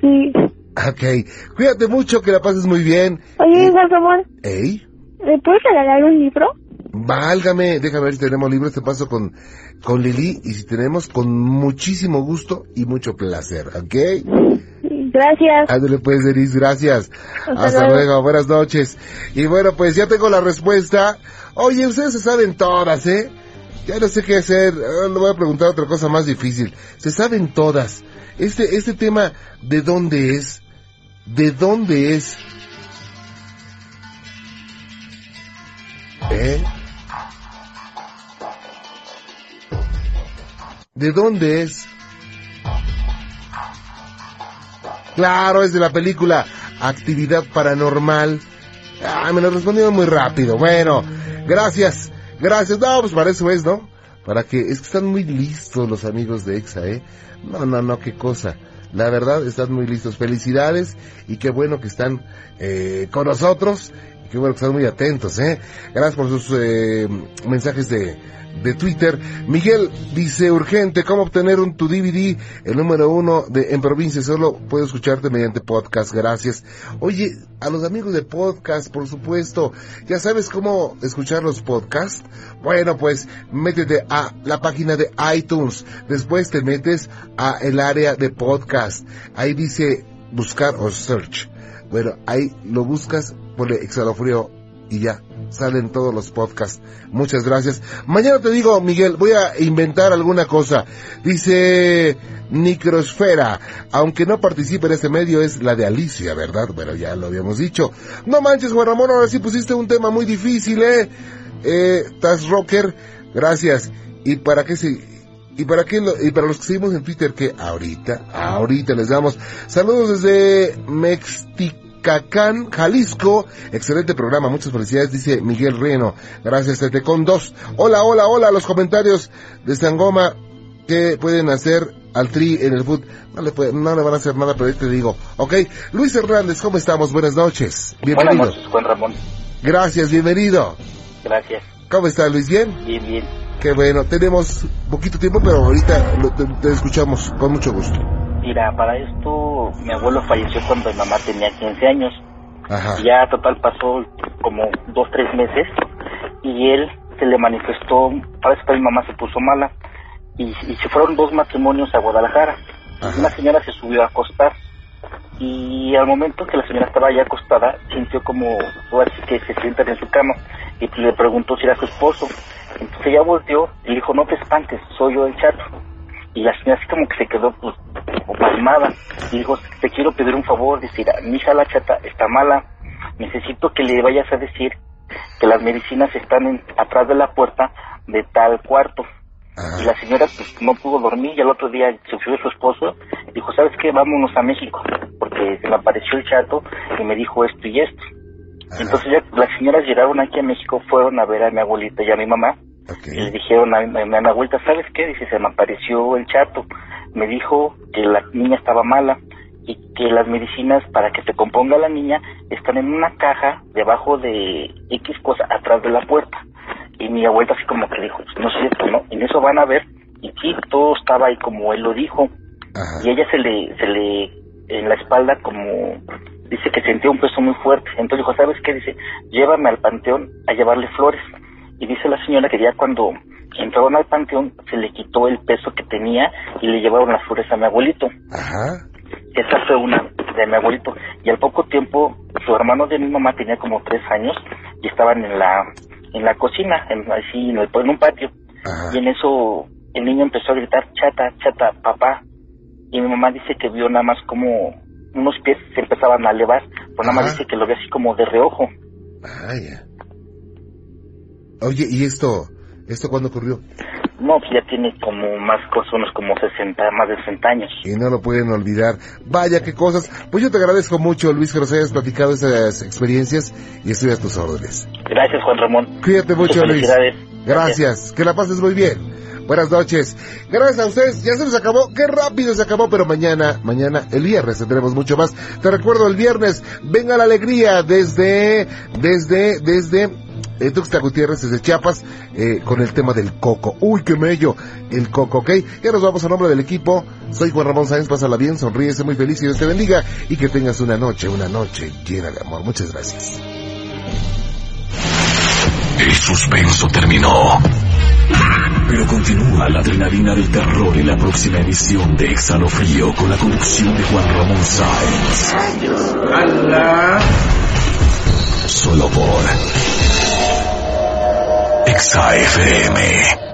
H: Sí.
C: Ok, cuídate mucho, que la pases muy bien.
H: Oye, Juan Ramón,
C: ¿Ey?
H: ¿me puedes regalar un libro?
C: Válgame, déjame ver si tenemos libros, te paso con, con Lili, y si tenemos, con muchísimo gusto y mucho placer, ¿ok?
H: Gracias.
C: Ándale pues, Denise, gracias.
H: Hasta
C: Hasta,
H: luego.
C: luego. buenas noches. Y bueno, pues ya tengo la respuesta. Oye, ustedes se saben todas, ¿eh? Ya no sé qué hacer, ahora le voy a preguntar otra cosa más difícil. Se saben todas. Este, este tema, ¿de dónde es? ¿De dónde es? ¿Eh? ¿De dónde es? Claro, es de la película Actividad Paranormal. Ah, me lo respondieron muy rápido. Bueno, gracias, gracias. No, pues para eso es, ¿no? Para que, es que están muy listos los amigos de EXA, ¿eh? No, no, no, qué cosa. La verdad, están muy listos. Felicidades y qué bueno que están eh, con nosotros. Y qué bueno que están muy atentos, ¿eh? Gracias por sus eh, mensajes de, de Twitter. Miguel dice urgente, ¿cómo obtener un tu DVD? El número uno de en provincia, solo puedo escucharte mediante podcast, gracias. Oye, a los amigos de podcast, por supuesto, ¿ya sabes cómo escuchar los podcasts? Bueno, pues métete a la página de iTunes, después te metes a el área de podcast, ahí dice buscar o search. Bueno, ahí lo buscas, ponle exhalofrío y ya salen todos los podcasts. Muchas gracias. Mañana te digo, Miguel, voy a inventar alguna cosa. Dice Nicrosfera, aunque no participe en este medio, es la de Alicia, ¿verdad? Bueno, ya lo habíamos dicho. No manches, Juan Ramón, ahora sí pusiste un tema muy difícil, ¿eh? Eh, Taz Rocker, gracias. ¿Y para qué se, y para qué y para los que seguimos en Twitter que ahorita, ahorita les damos saludos desde Mexticacán, Jalisco. Excelente programa, muchas felicidades, dice Miguel Reno. Gracias, Tete con dos. Hola, hola, hola, los comentarios de Sangoma que pueden hacer al tri en el foot. No le, puede- no le van a hacer nada, pero te digo. Ok, Luis Hernández, ¿cómo estamos? Buenas noches. Bienvenido.
J: Buenas noches, Juan Ramón.
C: Gracias, bienvenido.
J: Gracias.
C: ¿Cómo está Luis? ¿Bien?
J: Bien, bien.
C: Qué bueno, tenemos poquito tiempo, pero ahorita lo- te, te escuchamos con mucho gusto.
J: Mira, para esto, mi abuelo falleció cuando mi mamá tenía 15 años.
C: Ajá.
J: Ya total pasó como dos, tres meses y él se le manifestó, para eso mi mamá se puso mala y, y se fueron dos matrimonios a Guadalajara. Una señora se subió a acostar y al momento que la señora estaba ya acostada sintió como, que se sientan en su cama y le preguntó si era su esposo. Entonces ella volteó y le dijo, no te espantes, soy yo el chato. Y la señora así como que se quedó pues pasmada y dijo, te quiero pedir un favor, decir, mi hija la chata está mala, necesito que le vayas a decir que las medicinas están en- atrás de la puerta de tal cuarto. Y la señora pues no pudo dormir y al otro día se subió su esposo dijo, ¿sabes qué? Vámonos a México porque se me apareció el chato y me dijo esto y esto. Entonces ya las señoras llegaron aquí a México, fueron a ver a mi abuelita y a mi mamá y le dijeron a mi, a mi abuelita, ¿sabes qué? Dice, se me apareció el chato. Me dijo que la niña estaba mala y que las medicinas para que se componga la niña están en una caja debajo de X cosa atrás de la puerta. Y mi abuelita así como que dijo, no es cierto, ¿no? En eso van a ver y sí, todo estaba ahí como él lo dijo. Y ella se le, se le, en la espalda como, dice que sentía un peso muy fuerte. Entonces dijo, ¿sabes qué? Dice, llévame al panteón a llevarle flores. Y dice la señora que ya cuando entraron al panteón se le quitó el peso que tenía y le llevaron las flores a mi abuelito.
C: Ajá.
J: Esa fue una de mi abuelito. Y al poco tiempo su hermano de mi mamá tenía como tres años y estaban en la en la cocina, en, así en, el, en un patio.
C: Ajá.
J: Y en eso el niño empezó a gritar, chata, chata, papá. Y mi mamá dice que vio nada más como unos pies se empezaban a elevar, pero nada más dice que lo ve así como de reojo.
C: Vaya. Oye, ¿y esto? ¿Esto cuándo ocurrió?
J: No, pues ya tiene como más cosas, unos como 60, más de 60 años.
C: Y no lo pueden olvidar. Vaya, qué cosas. Pues yo te agradezco mucho, Luis, que nos hayas platicado esas experiencias y estoy a tus órdenes.
J: Gracias, Juan Ramón.
C: Cuídate mucho, Luis.
J: felicidades.
C: Gracias. Que la pases muy bien. Buenas noches. Gracias a ustedes. Ya se nos acabó. Qué rápido se acabó, pero mañana, mañana, el viernes tendremos mucho más. Te recuerdo el viernes. Venga la alegría desde, desde, desde eh, Tuxtla Gutiérrez, desde Chiapas, eh, con el tema del coco. Uy, qué mello. El coco, ¿ok? Ya nos vamos a nombre del equipo. Soy Juan Ramón Sáenz. Pásala bien, sonríe, sé muy feliz y Dios te bendiga. Y que tengas una noche, una noche llena de amor. Muchas gracias.
A: El suspenso terminó. Pero continúa la adrenalina del terror en la próxima emisión de Exhalofrío con la conducción de Juan Ramón Sáenz. Solo por Exa FM.